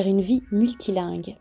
une vie multilingue.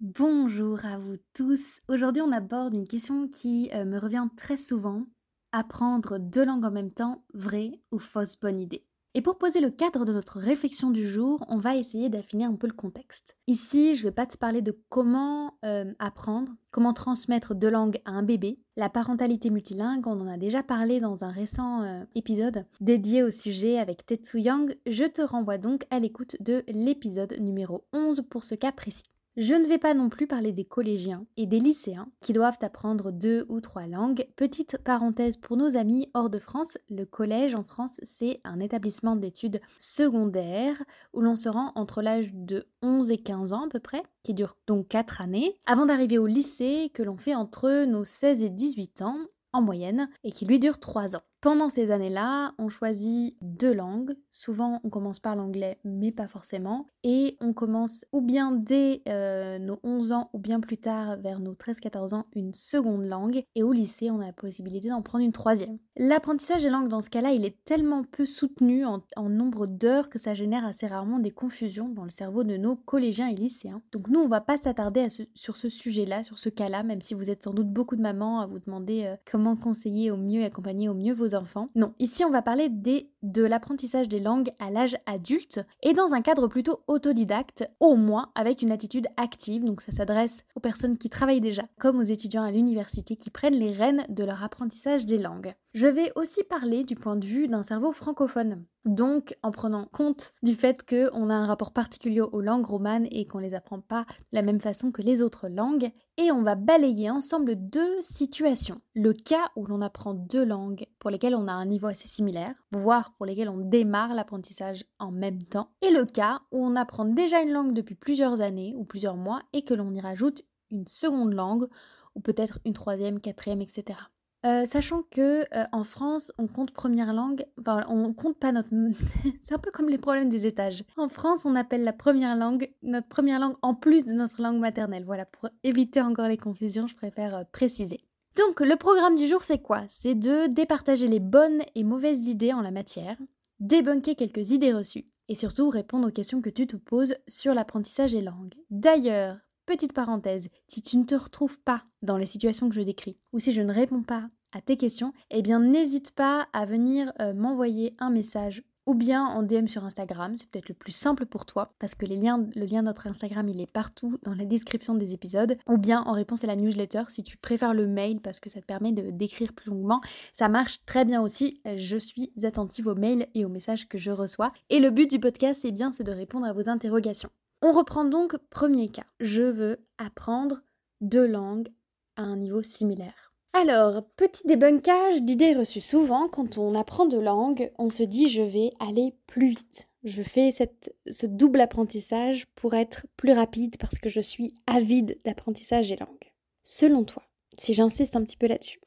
Bonjour à vous tous. Aujourd'hui, on aborde une question qui euh, me revient très souvent. Apprendre deux langues en même temps, vraie ou fausse bonne idée? Et pour poser le cadre de notre réflexion du jour, on va essayer d'affiner un peu le contexte. Ici, je ne vais pas te parler de comment euh, apprendre, comment transmettre deux langues à un bébé. La parentalité multilingue, on en a déjà parlé dans un récent euh, épisode dédié au sujet avec Tetsu Yang. Je te renvoie donc à l'écoute de l'épisode numéro 11 pour ce cas précis. Je ne vais pas non plus parler des collégiens et des lycéens qui doivent apprendre deux ou trois langues. Petite parenthèse pour nos amis hors de France, le collège en France, c'est un établissement d'études secondaires où l'on se rend entre l'âge de 11 et 15 ans à peu près, qui dure donc 4 années, avant d'arriver au lycée que l'on fait entre nos 16 et 18 ans en moyenne et qui lui dure 3 ans. Pendant ces années-là, on choisit deux langues. Souvent, on commence par l'anglais, mais pas forcément. Et on commence ou bien dès euh, nos 11 ans ou bien plus tard, vers nos 13-14 ans, une seconde langue. Et au lycée, on a la possibilité d'en prendre une troisième. L'apprentissage des langues, dans ce cas-là, il est tellement peu soutenu en, nombre d'heures que ça génère assez rarement des confusions dans le cerveau de nos collégiens et lycéens. Donc nous, on va pas s'attarder sur ce sujet-là, sur ce cas-là, même si vous êtes sans doute beaucoup de mamans à vous demander euh, comment conseiller au mieux et accompagner au mieux vos Non, ici on va parler des, de l'apprentissage des langues à l'âge adulte et dans un cadre plutôt autodidacte, au moins avec une attitude active. Donc ça s'adresse aux personnes qui travaillent déjà, comme aux étudiants à l'université qui prennent les rênes de leur apprentissage des langues. Je vais aussi parler du point de vue d'un cerveau francophone. Donc, en prenant compte du fait qu'on a un rapport particulier aux langues romanes et qu'on ne les apprend pas de la même façon que les autres langues, et on va balayer ensemble deux situations. Le cas où l'on apprend deux langues pour lesquelles on a un niveau assez similaire, voire pour lesquelles on démarre l'apprentissage en même temps, et le cas où on apprend déjà une langue depuis plusieurs années ou plusieurs mois et que l'on y rajoute une seconde langue ou peut-être une troisième, quatrième, etc. Euh, sachant que euh, en France, on compte première langue, enfin on compte pas notre, c'est un peu comme les problèmes des étages. En France, on appelle la première langue notre première langue en plus de notre langue maternelle. Voilà, pour éviter encore les confusions, je préfère euh, préciser. Donc le programme du jour, c'est quoi? C'est de départager les bonnes et mauvaises idées en la matière, débunker quelques idées reçues et surtout répondre aux questions que tu te poses sur l'apprentissage des langues. D'ailleurs, Petite parenthèse, si tu ne te retrouves pas dans les situations que je décris, ou si je ne réponds pas à tes questions, eh bien n'hésite pas à venir euh, m'envoyer un message ou bien en DM sur Instagram, c'est peut-être le plus simple pour toi parce que le lien de notre Instagram il est partout dans la description des épisodes, ou bien en réponse à la newsletter si tu préfères le mail parce que ça te permet de d'écrire plus longuement, ça marche très bien aussi. Je suis attentive aux mails et aux messages que je reçois et le but du podcast c'est bien c'est de répondre à vos interrogations. On reprend donc premier cas. Je veux apprendre deux langues à un niveau similaire. Alors, petit débunkage d'idées reçues souvent, quand on apprend deux langues, on se dit je vais aller plus vite. Je fais cette, ce double apprentissage pour être plus rapide parce que je suis avide d'apprentissage des langues. Selon toi, si j'insiste un petit peu là-dessus,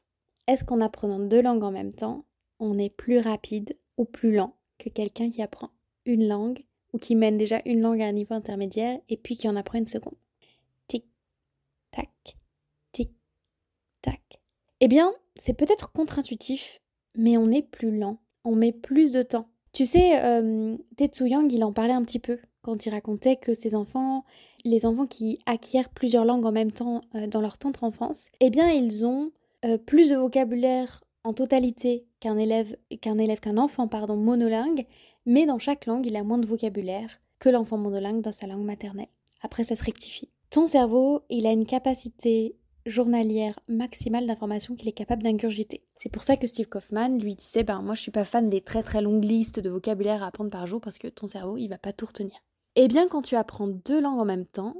est-ce qu'en apprenant deux langues en même temps, on est plus rapide ou plus lent que quelqu'un qui apprend une langue ou qui mène déjà une langue à un niveau intermédiaire et puis qui en apprend une seconde. Tic, tac, tic, tac. Eh bien, c'est peut-être contre-intuitif, mais on est plus lent, on met plus de temps. Tu sais, euh, Tetsu Yang, il en parlait un petit peu quand il racontait que ses enfants, les enfants qui acquièrent plusieurs langues en même temps euh, dans leur tendre enfance, eh bien, ils ont euh, plus de vocabulaire en totalité qu'un élève, qu'un élève, qu'un enfant, pardon, monolingue, mais dans chaque langue, il a moins de vocabulaire que l'enfant monolingue dans sa langue maternelle. Après, ça se rectifie. Ton cerveau, il a une capacité journalière maximale d'informations qu'il est capable d'ingurgiter. C'est pour ça que Steve Kaufman lui disait ben moi je suis pas fan des très très longues listes de vocabulaire à apprendre par jour parce que ton cerveau il va pas tout retenir. Eh bien quand tu apprends deux langues en même temps,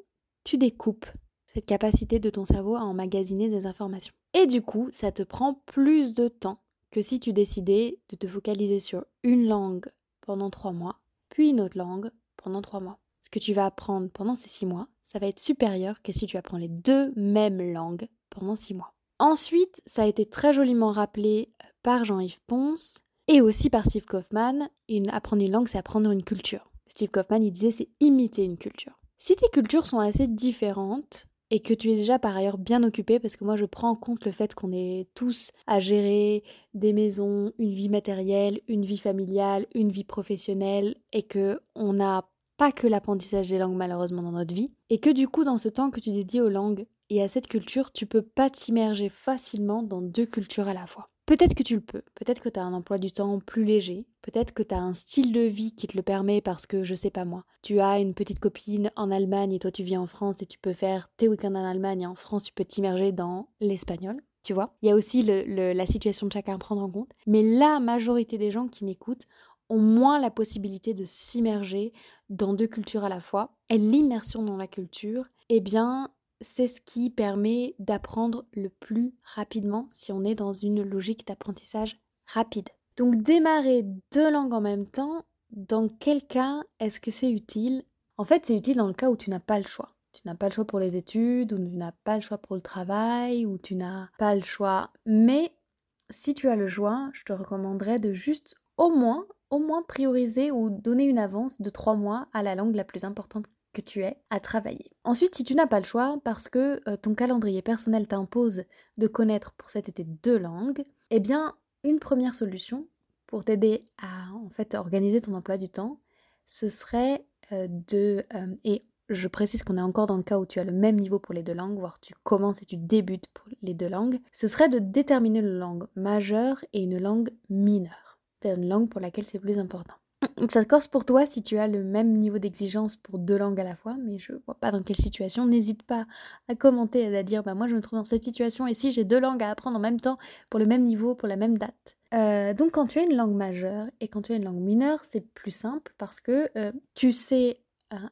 tu découpes cette capacité de ton cerveau à emmagasiner des informations. Et du coup, ça te prend plus de temps que si tu décidais de te focaliser sur une langue pendant trois mois, puis une autre langue pendant trois mois. ce que tu vas apprendre pendant ces six mois, ça va être supérieur que si tu apprends les deux mêmes langues pendant six mois. Ensuite, ça a été très joliment rappelé par Jean-Yves Ponce et aussi par Steve Kaufman. Une, apprendre une langue, c'est apprendre une culture. Steve Kaufman, il disait, c'est imiter une culture. Si tes cultures sont assez différentes, et que tu es déjà par ailleurs bien occupé parce que moi je prends en compte le fait qu'on est tous à gérer des maisons, une vie matérielle, une vie familiale, une vie professionnelle et que on n'a pas que l'apprentissage des langues malheureusement dans notre vie et que du coup dans ce temps que tu dédies aux langues et à cette culture, tu peux pas t'immerger facilement dans deux cultures à la fois. Peut-être que tu le peux, peut-être que tu as un emploi du temps plus léger, peut-être que tu as un style de vie qui te le permet parce que, je sais pas moi, tu as une petite copine en Allemagne et toi tu vis en France et tu peux faire tes week-ends en Allemagne et en France tu peux t'immerger dans l'espagnol, tu vois. Il y a aussi la situation de chacun à prendre en compte. Mais la majorité des gens qui m'écoutent ont moins la possibilité de s'immerger dans deux cultures à la fois. Et l'immersion dans la culture, eh bien, c'est ce qui permet d'apprendre le plus rapidement si on est dans une logique d'apprentissage rapide. Donc démarrer deux langues en même temps, dans quel cas est-ce que c'est utile? En fait, c'est utile dans le cas où tu n'as pas le choix. Tu n'as pas le choix pour les études, ou tu n'as pas le choix pour le travail, ou tu n'as pas le choix. Mais si tu as le choix, je te recommanderais de juste au moins, au moins prioriser ou donner une avance de trois mois à la langue la plus importante tu es à travailler. Ensuite, si tu n'as pas le choix parce que euh, ton calendrier personnel t'impose de connaître pour cet été deux langues, eh bien, une première solution pour t'aider à en fait organiser ton emploi du temps, ce serait euh, de euh, et je précise qu'on est encore dans le cas où tu as le même niveau pour les deux langues, voire tu commences et tu débutes pour les deux langues, ce serait de déterminer une langue majeure et une langue mineure. C'est une langue pour laquelle c'est plus important. Ça corse pour toi si tu as le même niveau d'exigence pour deux langues à la fois, mais je vois pas dans quelle situation. N'hésite pas à commenter et à dire bah moi je me trouve dans cette situation et si j'ai deux langues à apprendre en même temps pour le même niveau, pour la même date. Euh, donc quand tu as une langue majeure et quand tu as une langue mineure, c'est plus simple parce que euh, tu sais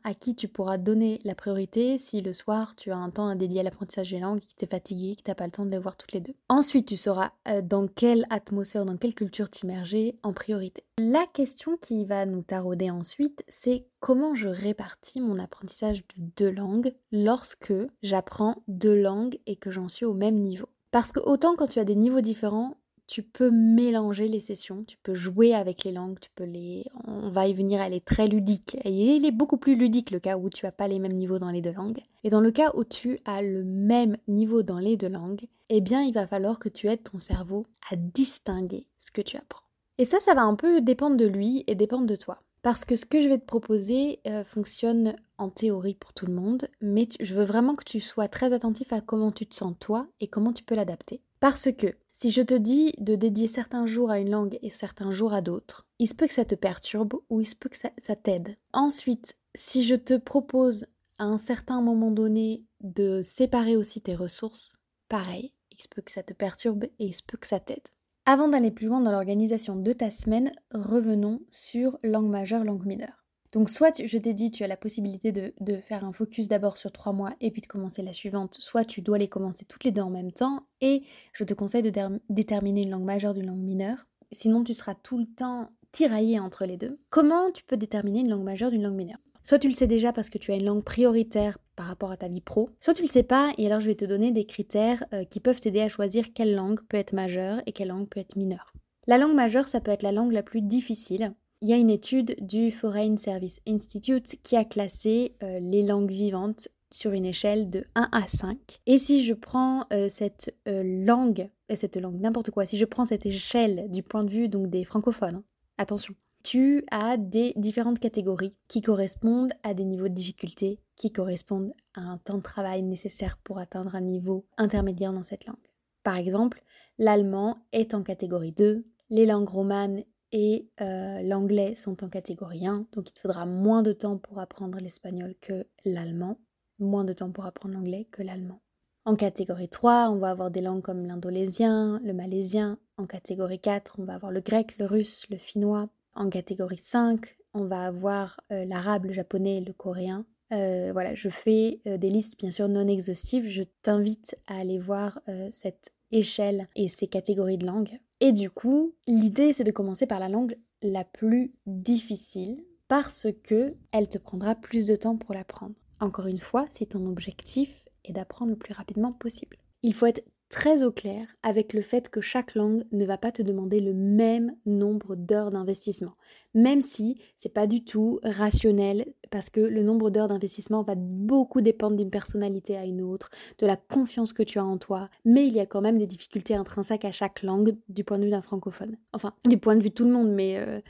à qui tu pourras donner la priorité si le soir tu as un temps à dédier à l'apprentissage des langues, que tu es fatigué, que tu n'as pas le temps de les voir toutes les deux. Ensuite, tu sauras euh, dans quelle atmosphère, dans quelle culture t'immerger en priorité. La question qui va nous tarauder ensuite, c'est comment je répartis mon apprentissage de deux langues lorsque j'apprends deux langues et que j'en suis au même niveau. Parce que autant quand tu as des niveaux différents, tu peux mélanger les sessions, tu peux jouer avec les langues, tu peux les... On va y venir, elle est très ludique. Et il est beaucoup plus ludique le cas où tu n'as pas les mêmes niveaux dans les deux langues. Et dans le cas où tu as le même niveau dans les deux langues, eh bien il va falloir que tu aides ton cerveau à distinguer ce que tu apprends. Et ça, ça va un peu dépendre de lui et dépendre de toi. Parce que ce que je vais te proposer euh, fonctionne en théorie pour tout le monde, mais je veux vraiment que tu sois très attentif à comment tu te sens toi et comment tu peux l'adapter. Parce que si je te dis de dédier certains jours à une langue et certains jours à d'autres, il se peut que ça te perturbe ou il se peut que ça, t'aide. Ensuite, si je te propose à un certain moment donné de séparer aussi tes ressources, pareil, il se peut que ça te perturbe et il se peut que ça t'aide. Avant d'aller plus loin dans l'organisation de ta semaine, revenons sur langue majeure, langue mineure. Donc soit je t'ai dit tu as la possibilité de, faire un focus d'abord sur trois mois et puis de commencer la suivante, soit tu dois les commencer toutes les deux en même temps et je te conseille de déterminer une langue majeure d'une langue mineure. Sinon tu seras tout le temps tiraillé entre les deux. Comment tu peux déterminer une langue majeure d'une langue mineure? Soit tu le sais déjà parce que tu as une langue prioritaire par rapport à ta vie pro, soit tu le sais pas et alors je vais te donner des critères euh, qui peuvent t'aider à choisir quelle langue peut être majeure et quelle langue peut être mineure. La langue majeure, ça peut être la langue la plus difficile, il y a une étude du Foreign Service Institute qui a classé euh, les langues vivantes sur une échelle de 1 à 5. Et si je prends euh, cette euh, langue, cette langue, n'importe quoi, si je prends cette échelle du point de vue donc des francophones, hein, attention, tu as des différentes catégories qui correspondent à des niveaux de difficulté, qui correspondent à un temps de travail nécessaire pour atteindre un niveau intermédiaire dans cette langue. Par exemple, l'allemand est en catégorie 2, les langues romanes et euh, l'anglais sont en catégorie 1, donc il te faudra moins de temps pour apprendre l'espagnol que l'allemand, moins de temps pour apprendre l'anglais que l'allemand. En catégorie 3, on va avoir des langues comme l'indolésien, le malaisien. En catégorie 4, on va avoir le grec, le russe, le finnois. En catégorie 5, on va avoir euh, l'arabe, le japonais, le coréen. Euh, voilà, je fais des listes bien sûr non exhaustives. Je t'invite à aller voir cette échelle et ces catégories de langues. Et du coup, l'idée c'est de commencer par la langue la plus difficile parce que elle te prendra plus de temps pour l'apprendre. Encore une fois, si ton objectif est d'apprendre le plus rapidement possible. Il faut être très au clair avec le fait que chaque langue ne va pas te demander le même nombre d'heures d'investissement, même si c'est pas du tout rationnel parce que le nombre d'heures d'investissement va beaucoup dépendre d'une personnalité à une autre, de la confiance que tu as en toi, mais il y a quand même des difficultés intrinsèques à chaque langue du point de vue d'un francophone. Enfin, du point de vue de tout le monde, mais euh,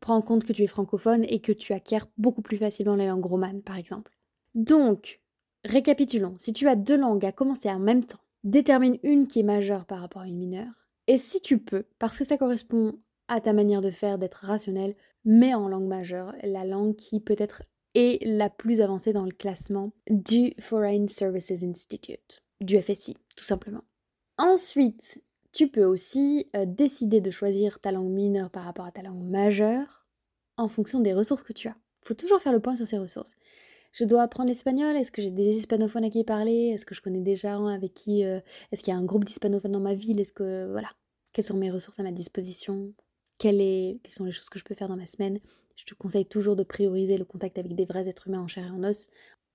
prends en compte que tu es francophone et que tu acquiers beaucoup plus facilement les langues romanes, par exemple. Donc, récapitulons, si tu as deux langues à commencer en même temps, détermine une qui est majeure par rapport à une mineure. Et si tu peux, parce que ça correspond à ta manière de faire, d'être rationnel, mets en langue majeure la langue qui peut-être est la plus avancée dans le classement du Foreign Services Institute, du FSI, tout simplement. Ensuite, tu peux aussi euh, décider de choisir ta langue mineure par rapport à ta langue majeure en fonction des ressources que tu as. Il faut toujours faire le point sur ces ressources je dois apprendre l'espagnol Est-ce que j'ai des hispanophones à qui parler Est-ce que je connais des gens avec qui... Euh, est-ce qu'il y a un groupe d'hispanophones dans ma ville Est-ce que... Voilà. Quelles sont mes ressources à ma disposition Quelles, Quelles sont les choses que je peux faire dans ma semaine Je te conseille toujours de prioriser le contact avec des vrais êtres humains en chair et en os.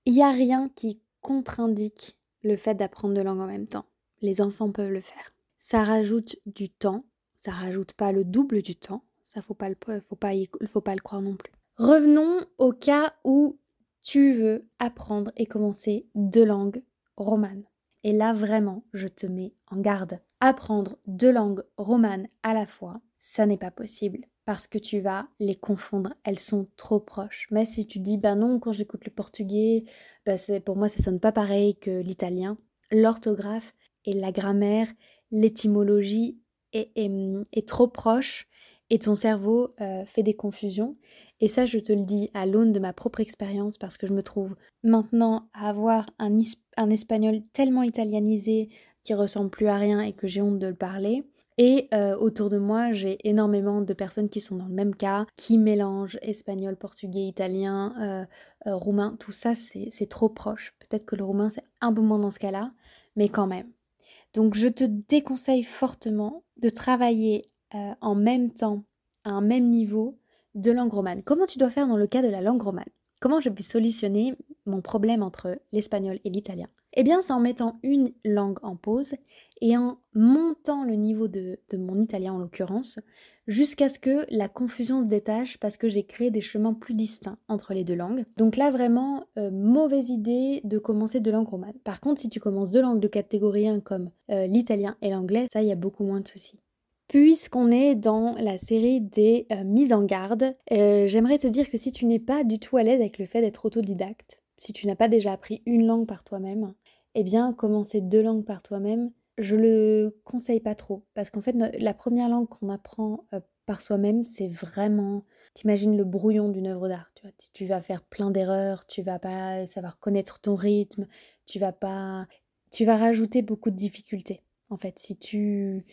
Il n'y a rien qui contre-indique le fait d'apprendre de langue en même temps. Les enfants peuvent le faire. Ça rajoute du temps, ça rajoute pas le double du temps, ça faut pas le faut pas le croire non plus. Revenons au cas où tu veux apprendre et commencer deux langues romanes. Et là, vraiment, je te mets en garde. Apprendre deux langues romanes à la fois, ça n'est pas possible parce que tu vas les confondre, elles sont trop proches. Mais si tu dis, ben non, quand j'écoute le portugais, ben pour moi, ça sonne pas pareil que l'italien, l'orthographe et la grammaire, l'étymologie est, est, trop proche et ton cerveau euh, fait des confusions. Et ça, je te le dis à l'aune de ma propre expérience parce que je me trouve maintenant à avoir un, un espagnol tellement italianisé qui ressemble plus à rien et que j'ai honte de le parler. Et euh, autour de moi, j'ai énormément de personnes qui sont dans le même cas, qui mélangent espagnol, portugais, italien, euh, roumain. Tout ça, c'est trop proche. Peut-être que le roumain, c'est un peu moins dans ce cas-là, mais quand même. Donc, je te déconseille fortement de travailler euh, en même temps, à un même niveau de langue romane. Comment tu dois faire dans le cas de la langue romane Comment je puis solutionner mon problème entre l'espagnol et l'italien? Eh bien, c'est en mettant une langue en pause et en montant le niveau de, mon italien en l'occurrence, jusqu'à ce que la confusion se détache parce que j'ai créé des chemins plus distincts entre les deux langues. Donc là, vraiment, euh, mauvaise idée de commencer de langue romane. Par contre, si tu commences deux langues de catégorie 1 comme euh, l'italien et l'anglais, ça, il y a beaucoup moins de soucis. Puisqu'on est dans la série des euh, mises en garde, euh, j'aimerais te dire que si tu n'es pas du tout à l'aise avec le fait d'être autodidacte, si tu n'as pas déjà appris une langue par toi-même, eh bien commencer deux langues par toi-même, je le conseille pas trop. Parce qu'en fait, la première langue qu'on apprend euh, par soi-même, c'est vraiment. T'imagines le brouillon d'une œuvre d'art. Tu, tu vas faire plein d'erreurs, tu vas pas savoir connaître ton rythme, tu vas pas. Tu vas rajouter beaucoup de difficultés. En fait, si tu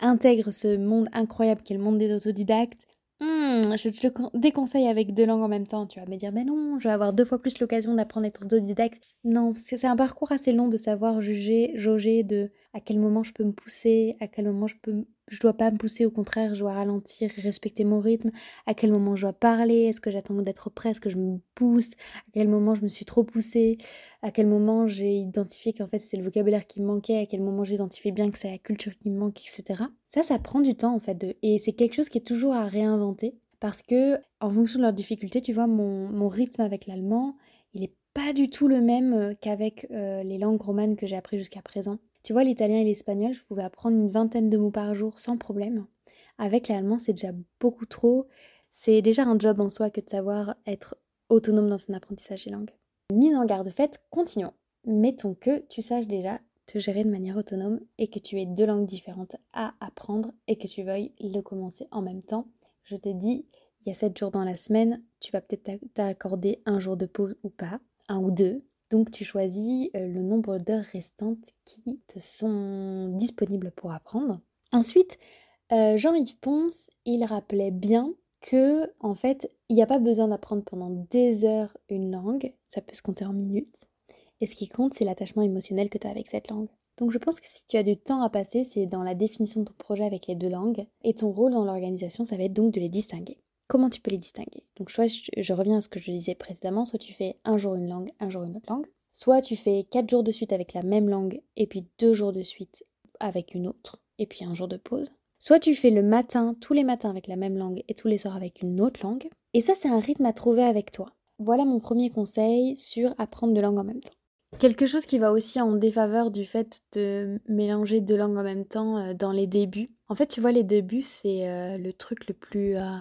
intègre ce monde incroyable qui est le monde des autodidactes, hmm, je te le déconseille avec deux langues en même temps. Tu vas me dire, mais non, je vais avoir deux fois plus l'occasion d'apprendre à être autodidacte. Non, c'est un parcours assez long de savoir juger, jauger de à quel moment je peux me pousser, à quel moment je peux je dois pas me pousser, au contraire, je dois ralentir, respecter mon rythme, à quel moment je dois parler, est-ce que j'attends d'être prêt, est-ce que je me pousse, à quel moment je me suis trop poussée, à quel moment j'ai identifié qu'en fait c'est le vocabulaire qui me manquait, à quel moment j'ai identifié bien que c'est la culture qui me manque, etc. Ça, ça prend du temps en fait, et c'est quelque chose qui est toujours à réinventer, parce que en fonction de leurs difficultés, tu vois, mon, mon rythme avec l'allemand, il est pas du tout le même euh, qu'avec euh, les langues romanes que j'ai appris jusqu'à présent. Tu vois, l'italien et l'espagnol, je pouvais apprendre une vingtaine de mots par jour sans problème. Avec l'allemand, c'est déjà beaucoup trop. C'est déjà un job en soi que de savoir être autonome dans son apprentissage des langues. Mise en garde faite, continuons. Mettons que tu saches déjà te gérer de manière autonome et que tu aies deux langues différentes à apprendre et que tu veuilles le commencer en même temps. Je te dis, il y a sept jours dans la semaine, tu vas peut-être t'accorder un jour de pause ou pas, un ou deux, donc tu choisis euh, le nombre d'heures restantes qui te sont disponibles pour apprendre. Ensuite, euh, Jean-Yves Ponce, il rappelait bien que en fait, il n'y a pas besoin d'apprendre pendant des heures une langue, ça peut se compter en minutes. Et ce qui compte, c'est l'attachement émotionnel que tu as avec cette langue. Donc je pense que si tu as du temps à passer, c'est dans la définition de ton projet avec les deux langues. Et ton rôle dans l'organisation, ça va être donc de les distinguer. Comment tu peux les distinguer Donc, soit je, reviens à ce que je disais précédemment, soit tu fais un jour une langue, un jour une autre langue. Soit tu fais quatre jours de suite avec la même langue et puis deux jours de suite avec une autre et puis un jour de pause. Soit tu fais le matin, tous les matins avec la même langue et tous les soirs avec une autre langue. Et ça, c'est un rythme à trouver avec toi. Voilà mon premier conseil sur apprendre deux langues en même temps. Quelque chose qui va aussi en défaveur du fait de mélanger deux langues en même temps euh, dans les débuts. En fait, tu vois, les débuts, c'est euh, le truc le plus euh,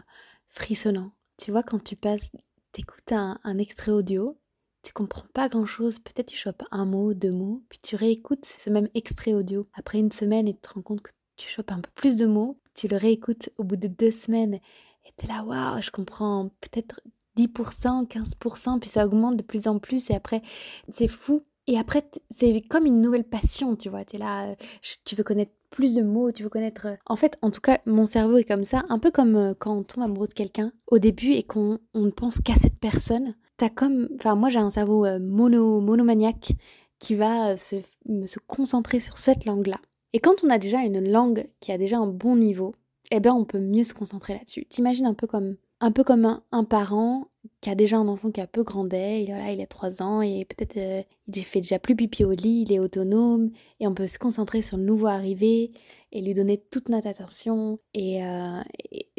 frissonnant. Tu vois, quand tu passes, t'écoutes un, un extrait audio, tu comprends pas grand chose, peut-être tu chopes un mot, deux mots, puis tu réécoutes ce même extrait audio après une semaine et tu te rends compte que tu chopes un peu plus de mots, tu le réécoutes au bout de deux semaines et t'es là, waouh, je comprends peut-être 10%, 15%, puis ça augmente de plus en plus, et après, c'est fou. Et après, c'est comme une nouvelle passion, tu vois. Tu es là, euh, tu veux connaître plus de mots, tu veux connaître. Euh, en fait, en tout cas, mon cerveau est comme ça, un peu comme euh, quand on tombe amoureux de quelqu'un au début et qu'on ne pense qu'à cette personne. T'as comme. Enfin, moi, j'ai un cerveau mono, monomaniaque qui va se, se concentrer sur cette langue-là. Et quand on a déjà une langue qui a déjà un bon niveau, eh bien, on peut mieux se concentrer là-dessus. T'imagines un peu comme un peu comme un, parent qui a déjà un enfant qui a peu grandé, il, a 3 ans et peut-être euh, il fait déjà plus pipi au lit, il est autonome et on peut se concentrer sur le nouveau arrivé et lui donner toute notre attention. Et, euh,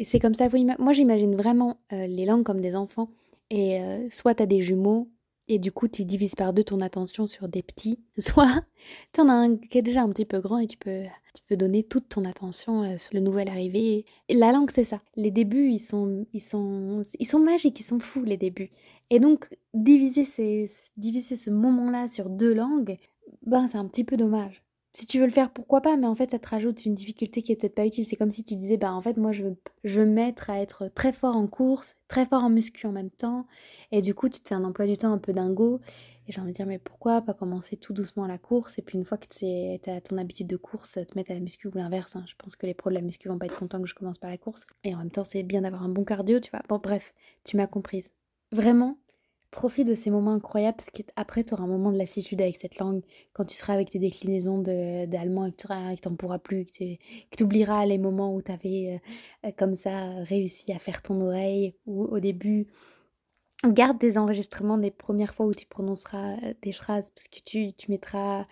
c'est comme ça, moi j'imagine vraiment euh, les langues comme des enfants et soit tu as des jumeaux et du coup tu divises par deux ton attention sur des petits, soit tu en as un qui est déjà un petit peu grand et tu peux tu peux donner toute ton attention euh, sur le nouvel arrivé. La langue, c'est ça. Les débuts, ils sont, ils sont, ils sont magiques, ils sont fous les débuts. Et donc diviser diviser ce moment-là sur deux langues, ben c'est un petit peu dommage. Si tu veux le faire, pourquoi pas, mais en fait, ça te rajoute une difficulté qui est peut-être pas utile. C'est comme si tu disais, bah en fait, moi, je veux, je mettre à être très fort en course, très fort en muscu en même temps, et du coup, tu te fais un emploi du temps un peu dingo. Et j'ai envie de dire, mais pourquoi pas commencer tout doucement la course? Et puis une fois que tu as ton habitude de course, te mettre à la muscu ou l'inverse. Hein. Je pense que les pros de la muscu vont pas être contents que je commence par la course. Et en même temps, c'est bien d'avoir un bon cardio, tu vois. Bon, bref, tu m'as comprise. Vraiment, profite de ces moments incroyables parce qu'après, tu auras un moment de lassitude avec cette langue. Quand tu seras avec tes déclinaisons d'allemand et que tu n'en pourras plus, que tu oublieras les moments où tu avais euh, comme ça réussi à faire ton oreille ou au début garde des enregistrements des premières fois où tu prononceras euh, des phrases parce que tu, tu mettras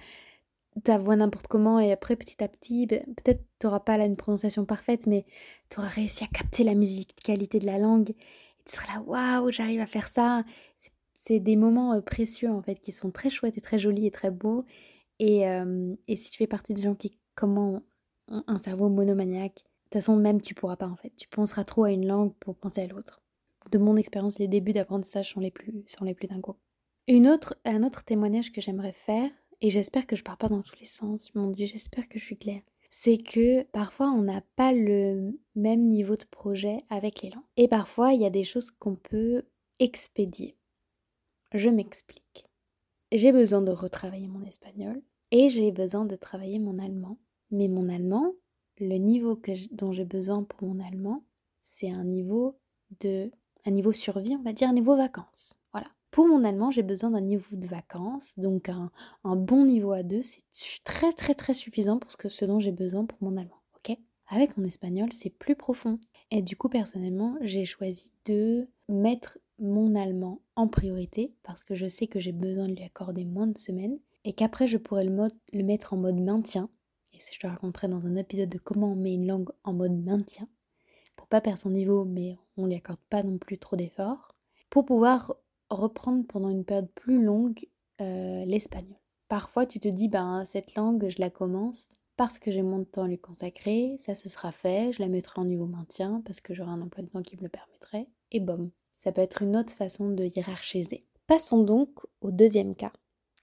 ta voix n'importe comment et après petit à petit, ben, peut-être tu n'auras pas là une prononciation parfaite, mais tu auras réussi à capter la musicalité de la langue tu seras là, waouh, j'arrive à faire ça. C'est des moments euh, précieux en fait qui sont très chouettes et très jolis et très beaux. Et, euh, et si tu fais partie des gens qui, comment un cerveau monomaniaque, de toute façon, même tu pourras pas en fait. Tu penseras trop à une langue pour penser à l'autre de mon expérience, les débuts d'apprentissage sont les plus, sont les plus dingos. Une autre, un autre témoignage que j'aimerais faire, et j'espère que je pars pas dans tous les sens, mon Dieu, j'espère que je suis claire, c'est que parfois on n'a pas le même niveau de projet avec langues. Et parfois il y a des choses qu'on peut expédier. Je m'explique. J'ai besoin de retravailler mon espagnol et j'ai besoin de travailler mon allemand. Mais mon allemand, le niveau dont j'ai besoin pour mon allemand, c'est un niveau de un niveau survie, on va dire un niveau vacances. Pour mon allemand, j'ai besoin d'un niveau de vacances, donc un, bon niveau A2, c'est très très très suffisant pour ce, que, ce dont j'ai besoin pour mon allemand. Ok? Avec mon espagnol, c'est plus profond. Et du coup, personnellement, j'ai choisi de mettre mon allemand en priorité parce que je sais que j'ai besoin de lui accorder moins de semaines et qu'après je pourrais le, le mettre en mode maintien. Et je te raconterai dans un épisode de comment on met une langue en mode maintien pour pas perdre son niveau, mais on lui accorde pas non plus trop d'efforts, pour pouvoir reprendre pendant une période plus longue euh, l'espagnol. Parfois, tu te dis, ben, cette langue, je la commence parce que j'ai mon temps à lui consacrer, ça se sera fait, je la mettrai en niveau maintien parce que j'aurai un emploi de temps qui me le permettrait, et bom. Ça peut être une autre façon de hiérarchiser. Passons donc au deuxième cas,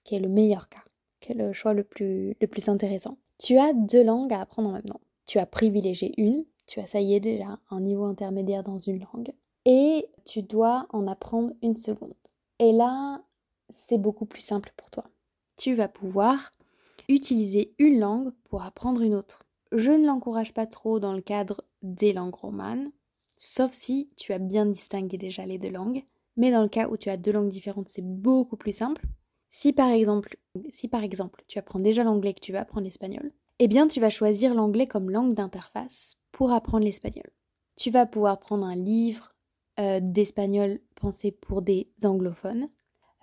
qui est le meilleur cas, qui est le choix le plus, le plus intéressant. Tu as deux langues à apprendre en même temps. Tu as privilégié une, tu as, ça y est, déjà un niveau intermédiaire dans une langue. Et tu dois en apprendre une seconde. Et là, c'est beaucoup plus simple pour toi. Tu vas pouvoir utiliser une langue pour apprendre une autre. Je ne l'encourage pas trop dans le cadre des langues romanes, sauf si tu as bien distingué déjà les deux langues. Mais dans le cas où tu as deux langues différentes, c'est beaucoup plus simple. Si par exemple, si par exemple, tu apprends déjà l'anglais que tu vas apprendre l'espagnol, eh bien tu vas choisir l'anglais comme langue d'interface pour apprendre l'espagnol. Tu vas pouvoir prendre un livre euh, d'espagnol pensée pour des anglophones.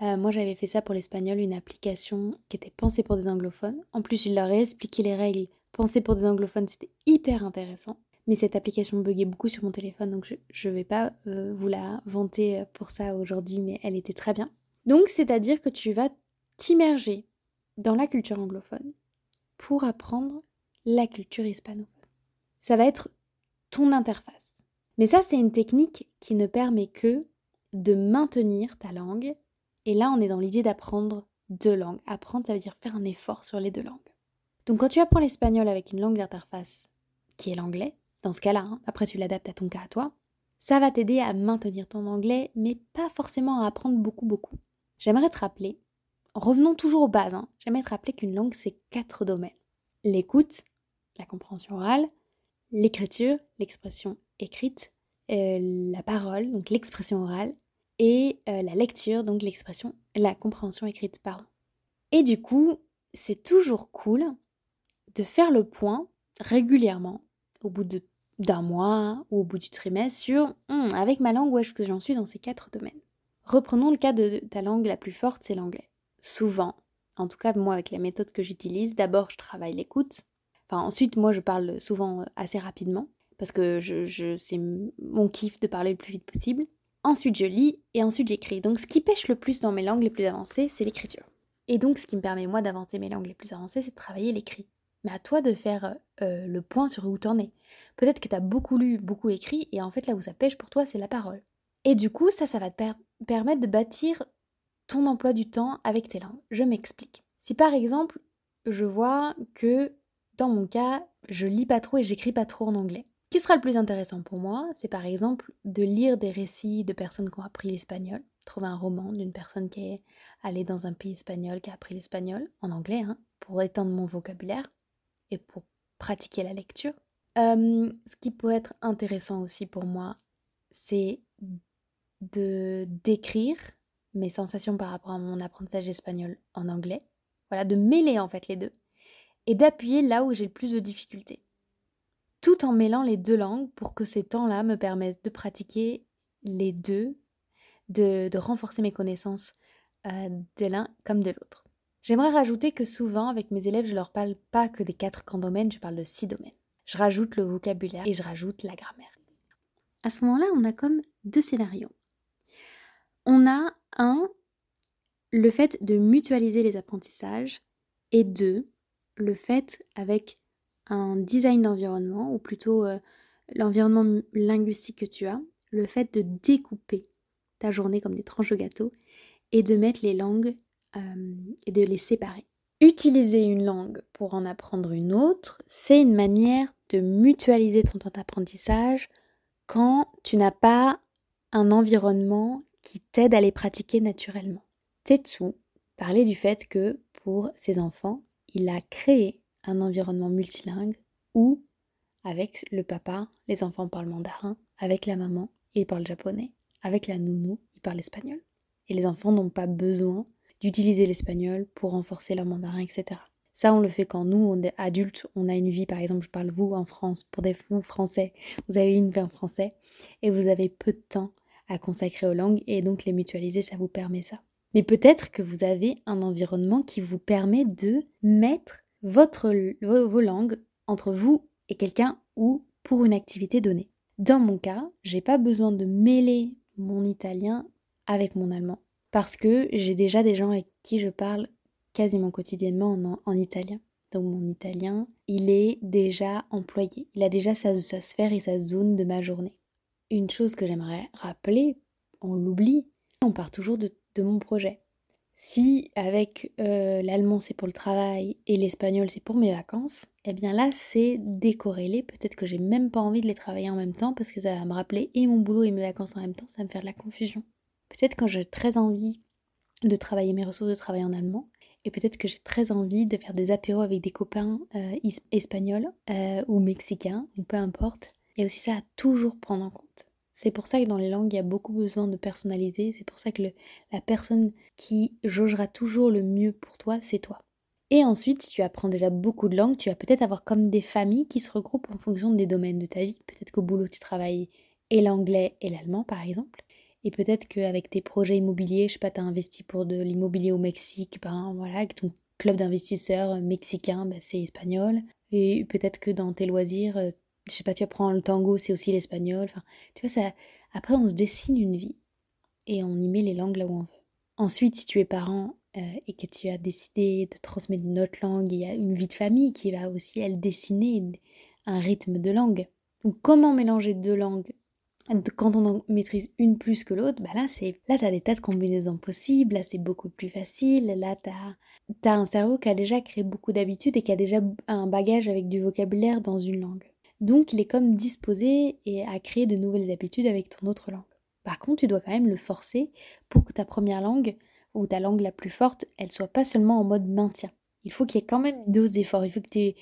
Euh, moi, j'avais fait ça pour l'espagnol, une application qui était pensée pour des anglophones. En plus, je leur ai expliqué les règles pensées pour des anglophones, c'était hyper intéressant. Mais cette application buguait beaucoup sur mon téléphone, donc je ne vais pas euh, vous la vanter pour ça aujourd'hui, mais elle était très bien. Donc, c'est-à-dire que tu vas t'immerger dans la culture anglophone pour apprendre la culture hispanophone. Ça va être ton interface. Mais ça, c'est une technique qui ne permet que de maintenir ta langue. Et là, on est dans l'idée d'apprendre deux langues. Apprendre, ça veut dire faire un effort sur les deux langues. Donc quand tu apprends l'espagnol avec une langue d'interface qui est l'anglais, dans ce cas-là, hein, après tu l'adaptes à ton cas à toi, ça va t'aider à maintenir ton anglais, mais pas forcément à apprendre beaucoup, beaucoup. J'aimerais te rappeler, revenons toujours aux bases, hein, j'aimerais te rappeler qu'une langue, c'est quatre domaines. L'écoute, la compréhension orale, l'écriture, l'expression écrite, euh, la parole, donc l'expression orale, et euh, la lecture, donc l'expression, la compréhension écrite, pardon. Et du coup, c'est toujours cool de faire le point régulièrement, au bout d'un mois ou au bout du trimestre, sur hum, avec ma langue, où est-ce que j'en suis dans ces quatre domaines? Reprenons le cas de ta langue la plus forte, c'est l'anglais. Souvent, en tout cas moi avec la méthode que j'utilise, d'abord je travaille l'écoute, Enfin, ensuite, moi, je parle souvent euh, assez rapidement parce que c'est mon kiff de parler le plus vite possible. Ensuite, je lis et ensuite j'écris. Donc, ce qui pêche le plus dans mes langues les plus avancées, c'est l'écriture. Et donc, ce qui me permet, moi, d'avancer mes langues les plus avancées, c'est de travailler l'écrit. Mais à toi de faire euh, le point sur où t'en es. Peut-être que tu as beaucoup lu, beaucoup écrit, et en fait, là où ça pêche pour toi, c'est la parole. Et du coup, ça, ça va te permettre de bâtir ton emploi du temps avec tes langues. Je m'explique. Si par exemple, je vois que dans mon cas, je lis pas trop et j'écris pas trop en anglais. Ce qui sera le plus intéressant pour moi, c'est par exemple de lire des récits de personnes qui ont appris l'espagnol, trouver un roman d'une personne qui est allée dans un pays espagnol, qui a appris l'espagnol, en anglais, hein, pour étendre mon vocabulaire et pour pratiquer la lecture. Euh, ce qui pourrait être intéressant aussi pour moi, c'est de d'écrire mes sensations par rapport à mon apprentissage espagnol en anglais. Voilà, de mêler en fait les deux et d'appuyer là où j'ai le plus de difficultés. Tout en mêlant les deux langues pour que ces temps-là me permettent de pratiquer les deux, de, renforcer mes connaissances euh, de l'un comme de l'autre. J'aimerais rajouter que souvent, avec mes élèves, je leur parle pas que des quatre grands domaines, je parle de six domaines. Je rajoute le vocabulaire et je rajoute la grammaire. À ce moment-là, on a comme deux scénarios. On a un, le fait de mutualiser les apprentissages, et deux, le fait avec un design d'environnement, ou plutôt euh, l'environnement linguistique que tu as, le fait de découper ta journée comme des tranches de gâteau et de mettre les langues euh, et de les séparer. Utiliser une langue pour en apprendre une autre, c'est une manière de mutualiser ton temps d'apprentissage quand tu n'as pas un environnement qui t'aide à les pratiquer naturellement. Tetsu parlait du fait que pour ses enfants, il a créé un environnement multilingue où, avec le papa, les enfants parlent mandarin, avec la maman, ils parlent japonais, avec la nounou, ils parlent espagnol. Et les enfants n'ont pas besoin d'utiliser l'espagnol pour renforcer leur mandarin, etc. Ça, on le fait quand nous, on est adultes, on a une vie, par exemple, je parle vous en France, pour des vous français, vous avez une vie en français, et vous avez peu de temps à consacrer aux langues, et donc les mutualiser, ça vous permet ça. Mais peut-être que vous avez un environnement qui vous permet de mettre votre, vos langues entre vous et quelqu'un ou pour une activité donnée. Dans mon cas, j'ai pas besoin de mêler mon italien avec mon allemand parce que j'ai déjà des gens avec qui je parle quasiment quotidiennement en, italien. Donc mon italien, il est déjà employé. Il a déjà sa, sphère et sa zone de ma journée. Une chose que j'aimerais rappeler, on l'oublie, on part toujours de mon projet. Si avec euh, l'allemand c'est pour le travail et l'espagnol c'est pour mes vacances, eh bien là c'est décorrélé. Peut-être que j'ai même pas envie de les travailler en même temps parce que ça va me rappeler et mon boulot et mes vacances en même temps, ça va me faire de la confusion. Peut-être quand j'ai très envie de travailler mes ressources de travail en allemand, et peut-être que j'ai très envie de faire des apéros avec des copains euh, espagnols euh, ou mexicains, ou peu importe. Et aussi ça à toujours prendre en compte. C'est pour ça que dans les langues, il y a beaucoup besoin de personnaliser. C'est pour ça que la personne qui jaugera toujours le mieux pour toi, c'est toi. Et ensuite, si tu apprends déjà beaucoup de langues, tu vas peut-être avoir comme des familles qui se regroupent en fonction des domaines de ta vie. Peut-être qu'au boulot, tu travailles et l'anglais et l'allemand par exemple. Et peut-être qu'avec tes projets immobiliers, je sais pas, tu as investi pour de l'immobilier au Mexique, ben voilà, avec ton club d'investisseurs mexicain, ben c'est espagnol. Et peut-être que dans tes loisirs, euh, je sais pas, tu apprends le tango, c'est aussi l'espagnol. Enfin, tu vois, ça. Après, on se dessine une vie et on y met les langues là où on veut. Ensuite, si tu es parent euh, et que tu as décidé de transmettre une autre langue, il y a une vie de famille qui va aussi, elle, dessiner un rythme de langue. Donc, comment mélanger deux langues? Quand on en maîtrise une plus que l'autre, bah là, c'est là, des tas de combinaisons possibles, là, c'est beaucoup plus facile, là, tu as, un cerveau qui a déjà créé beaucoup d'habitudes et qui a déjà un bagage avec du vocabulaire dans une langue. Donc, il est comme disposé et à créer de nouvelles habitudes avec ton autre langue. Par contre, tu dois quand même le forcer pour que ta première langue, ou ta langue la plus forte, elle soit pas seulement en mode maintien. Il faut qu'il y ait quand même une dose d'effort. Il faut que tu aies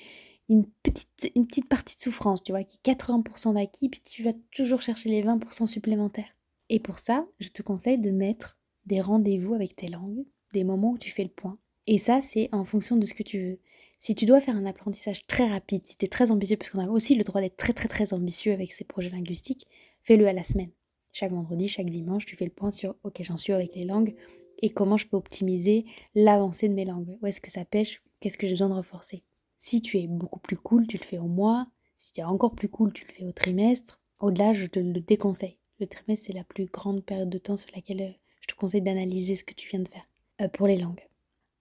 une petite, une petite partie de souffrance, tu vois, qui est 80% d'acquis, puis tu vas toujours chercher les 20% supplémentaires. Et pour ça, je te conseille de mettre des rendez-vous avec tes langues, des moments où tu fais le point. Et ça, c'est en fonction de ce que tu veux. Si tu dois faire un apprentissage très rapide, si tu es très ambitieux, parce qu'on a aussi le droit d'être très très très ambitieux avec ces projets linguistiques, fais-le à la semaine. Chaque vendredi, chaque dimanche, tu fais le point sur OK, j'en suis avec les langues et comment je peux optimiser l'avancée de mes langues. Où est-ce que ça pêche? Qu'est-ce que j'ai besoin de renforcer? Si tu es beaucoup plus cool, tu le fais au mois. Si tu es encore plus cool, tu le fais au trimestre. Au-delà, je te le déconseille. Le trimestre, c'est la plus grande période de temps sur laquelle euh, je te conseille d'analyser ce que tu viens de faire euh, pour les langues.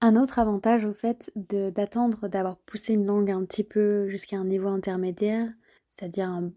Un autre avantage au fait d'attendre d'avoir poussé une langue un petit peu jusqu'à un niveau intermédiaire, c'est-à-dire un,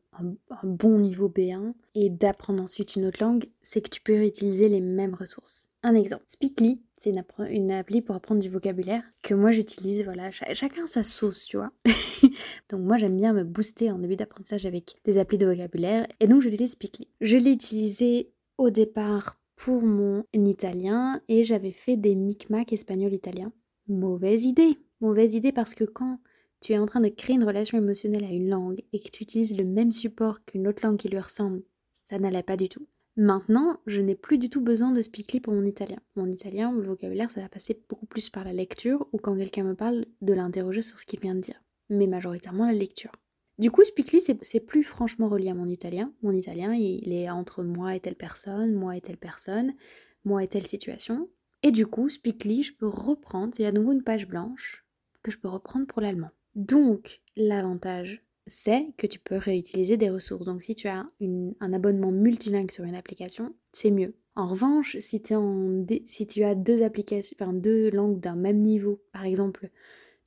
bon niveau B1, et d'apprendre ensuite une autre langue, c'est que tu peux utiliser les mêmes ressources. Un exemple, Speakly, c'est une, appli pour apprendre du vocabulaire que moi j'utilise, voilà, chacun sa sauce, tu vois. donc moi j'aime bien me booster en début d'apprentissage avec des applis de vocabulaire, et donc j'utilise Speakly. Je l'ai utilisé au départ pour mon italien, et j'avais fait des micmacs espagnol-italien. Mauvaise idée Mauvaise idée parce que quand tu es en train de créer une relation émotionnelle à une langue et que tu utilises le même support qu'une autre langue qui lui ressemble, ça n'allait pas du tout. Maintenant, je n'ai plus du tout besoin de Speakly pour mon italien. Mon italien, le vocabulaire, ça va passer beaucoup plus par la lecture ou quand quelqu'un me parle, de l'interroger sur ce qu'il vient de dire. Mais majoritairement la lecture. Du coup, Speakly, c'est plus franchement relié à mon italien. Mon italien, il est entre moi et telle personne, moi et telle personne, moi et telle situation. Et du coup, Speakly, je peux reprendre, c'est à nouveau une page blanche que je peux reprendre pour l'allemand. Donc, l'avantage, c'est que tu peux réutiliser des ressources. Donc, si tu as un abonnement multilingue sur une application, c'est mieux. En revanche, si, si tu as deux applications, enfin deux langues d'un même niveau, par exemple,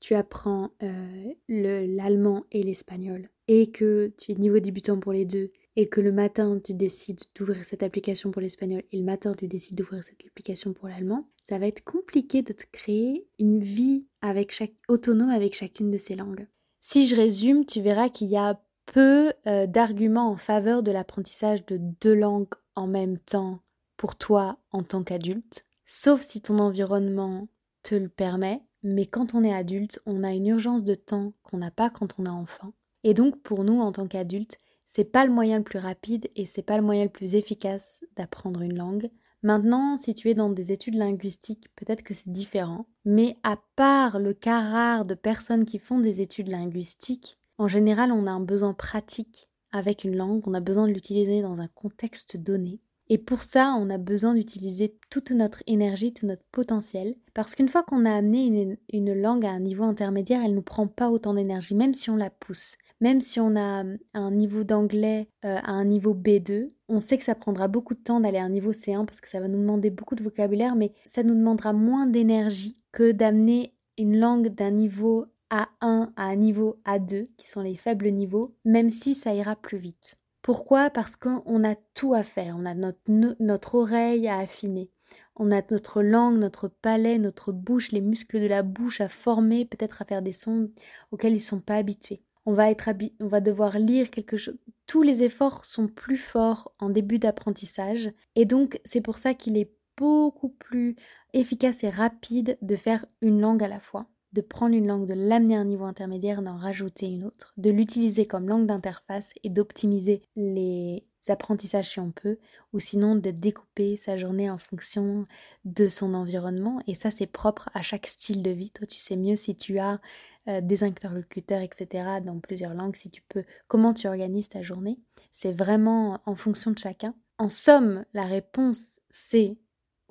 tu apprends euh, l'allemand et l'espagnol, et que tu es niveau débutant pour les deux, et que le matin tu décides d'ouvrir cette application pour l'espagnol et le matin tu décides d'ouvrir cette application pour l'allemand, ça va être compliqué de te créer une vie avec chaque, autonome avec chacune de ces langues. Si je résume, tu verras qu'il y a peu euh, d'arguments en faveur de l'apprentissage de deux langues en même temps pour toi en tant qu'adulte, sauf si ton environnement te le permet. Mais quand on est adulte, on a une urgence de temps qu'on n'a pas quand on est enfant. Et donc pour nous en tant qu'adultes, c'est pas le moyen le plus rapide et c'est pas le moyen le plus efficace d'apprendre une langue. Maintenant, si tu es dans des études linguistiques, peut-être que c'est différent. Mais à part le cas rare de personnes qui font des études linguistiques, en général, on a un besoin pratique avec une langue, on a besoin de l'utiliser dans un contexte donné. Et pour ça, on a besoin d'utiliser toute notre énergie, tout notre potentiel. Parce qu'une fois qu'on a amené une, langue à un niveau intermédiaire, elle ne nous prend pas autant d'énergie, même si on la pousse. Même si on a un niveau d'anglais euh, à un niveau B2, on sait que ça prendra beaucoup de temps d'aller à un niveau C1 parce que ça va nous demander beaucoup de vocabulaire, mais ça nous demandera moins d'énergie que d'amener une langue d'un niveau A1 à un niveau A2, qui sont les faibles niveaux, même si ça ira plus vite. Pourquoi? Parce qu'on a tout à faire, on a notre, notre oreille à affiner. On a notre langue, notre palais, notre bouche, les muscles de la bouche à former, peut-être à faire des sons auxquels ils ne sont pas habitués on va, être on va devoir lire quelque chose. Tous les efforts sont plus forts en début d'apprentissage et donc c'est pour ça qu'il est beaucoup plus efficace et rapide de faire une langue à la fois, de prendre une langue, de l'amener à un niveau intermédiaire, d'en rajouter une autre, de l'utiliser comme langue d'interface et d'optimiser les apprentissages si on peut, ou sinon de découper sa journée en fonction de son environnement. Et ça, c'est propre à chaque style de vie. Toi, tu sais mieux si tu as euh, des interlocuteurs, etc., dans plusieurs langues, si tu peux, comment tu organises ta journée. C'est vraiment en fonction de chacun. En somme, la réponse, c'est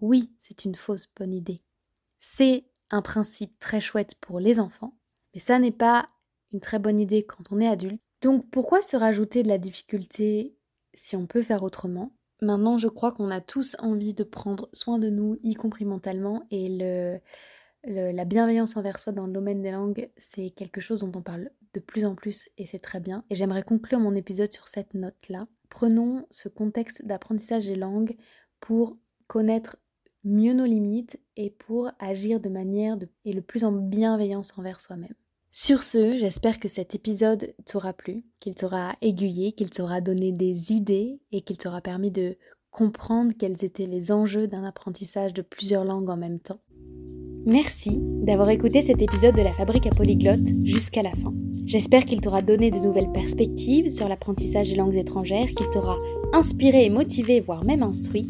oui, c'est une fausse bonne idée. C'est un principe très chouette pour les enfants, mais ça n'est pas une très bonne idée quand on est adulte. Donc pourquoi se rajouter de la difficulté si on peut faire autrement? Maintenant, je crois qu'on a tous envie de prendre soin de nous, y compris mentalement, et la bienveillance envers soi dans le domaine des langues, c'est quelque chose dont on parle de plus en plus et c'est très bien. Et j'aimerais conclure mon épisode sur cette note-là. Prenons ce contexte d'apprentissage des langues pour connaître mieux nos limites et pour agir de manière et le plus en bienveillance envers soi-même. Sur ce, j'espère que cet épisode t'aura plu, qu'il t'aura aiguillé, qu'il t'aura donné des idées et qu'il t'aura permis de comprendre quels étaient les enjeux d'un apprentissage de plusieurs langues en même temps. Merci d'avoir écouté cet épisode de la Fabrique à Polyglotte jusqu'à la fin. J'espère qu'il t'aura donné de nouvelles perspectives sur l'apprentissage des langues étrangères, qu'il t'aura inspiré et motivé, voire même instruit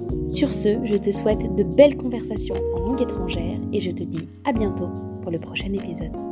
Sur ce, je te souhaite de belles conversations en langue étrangère et je te dis à bientôt pour le prochain épisode.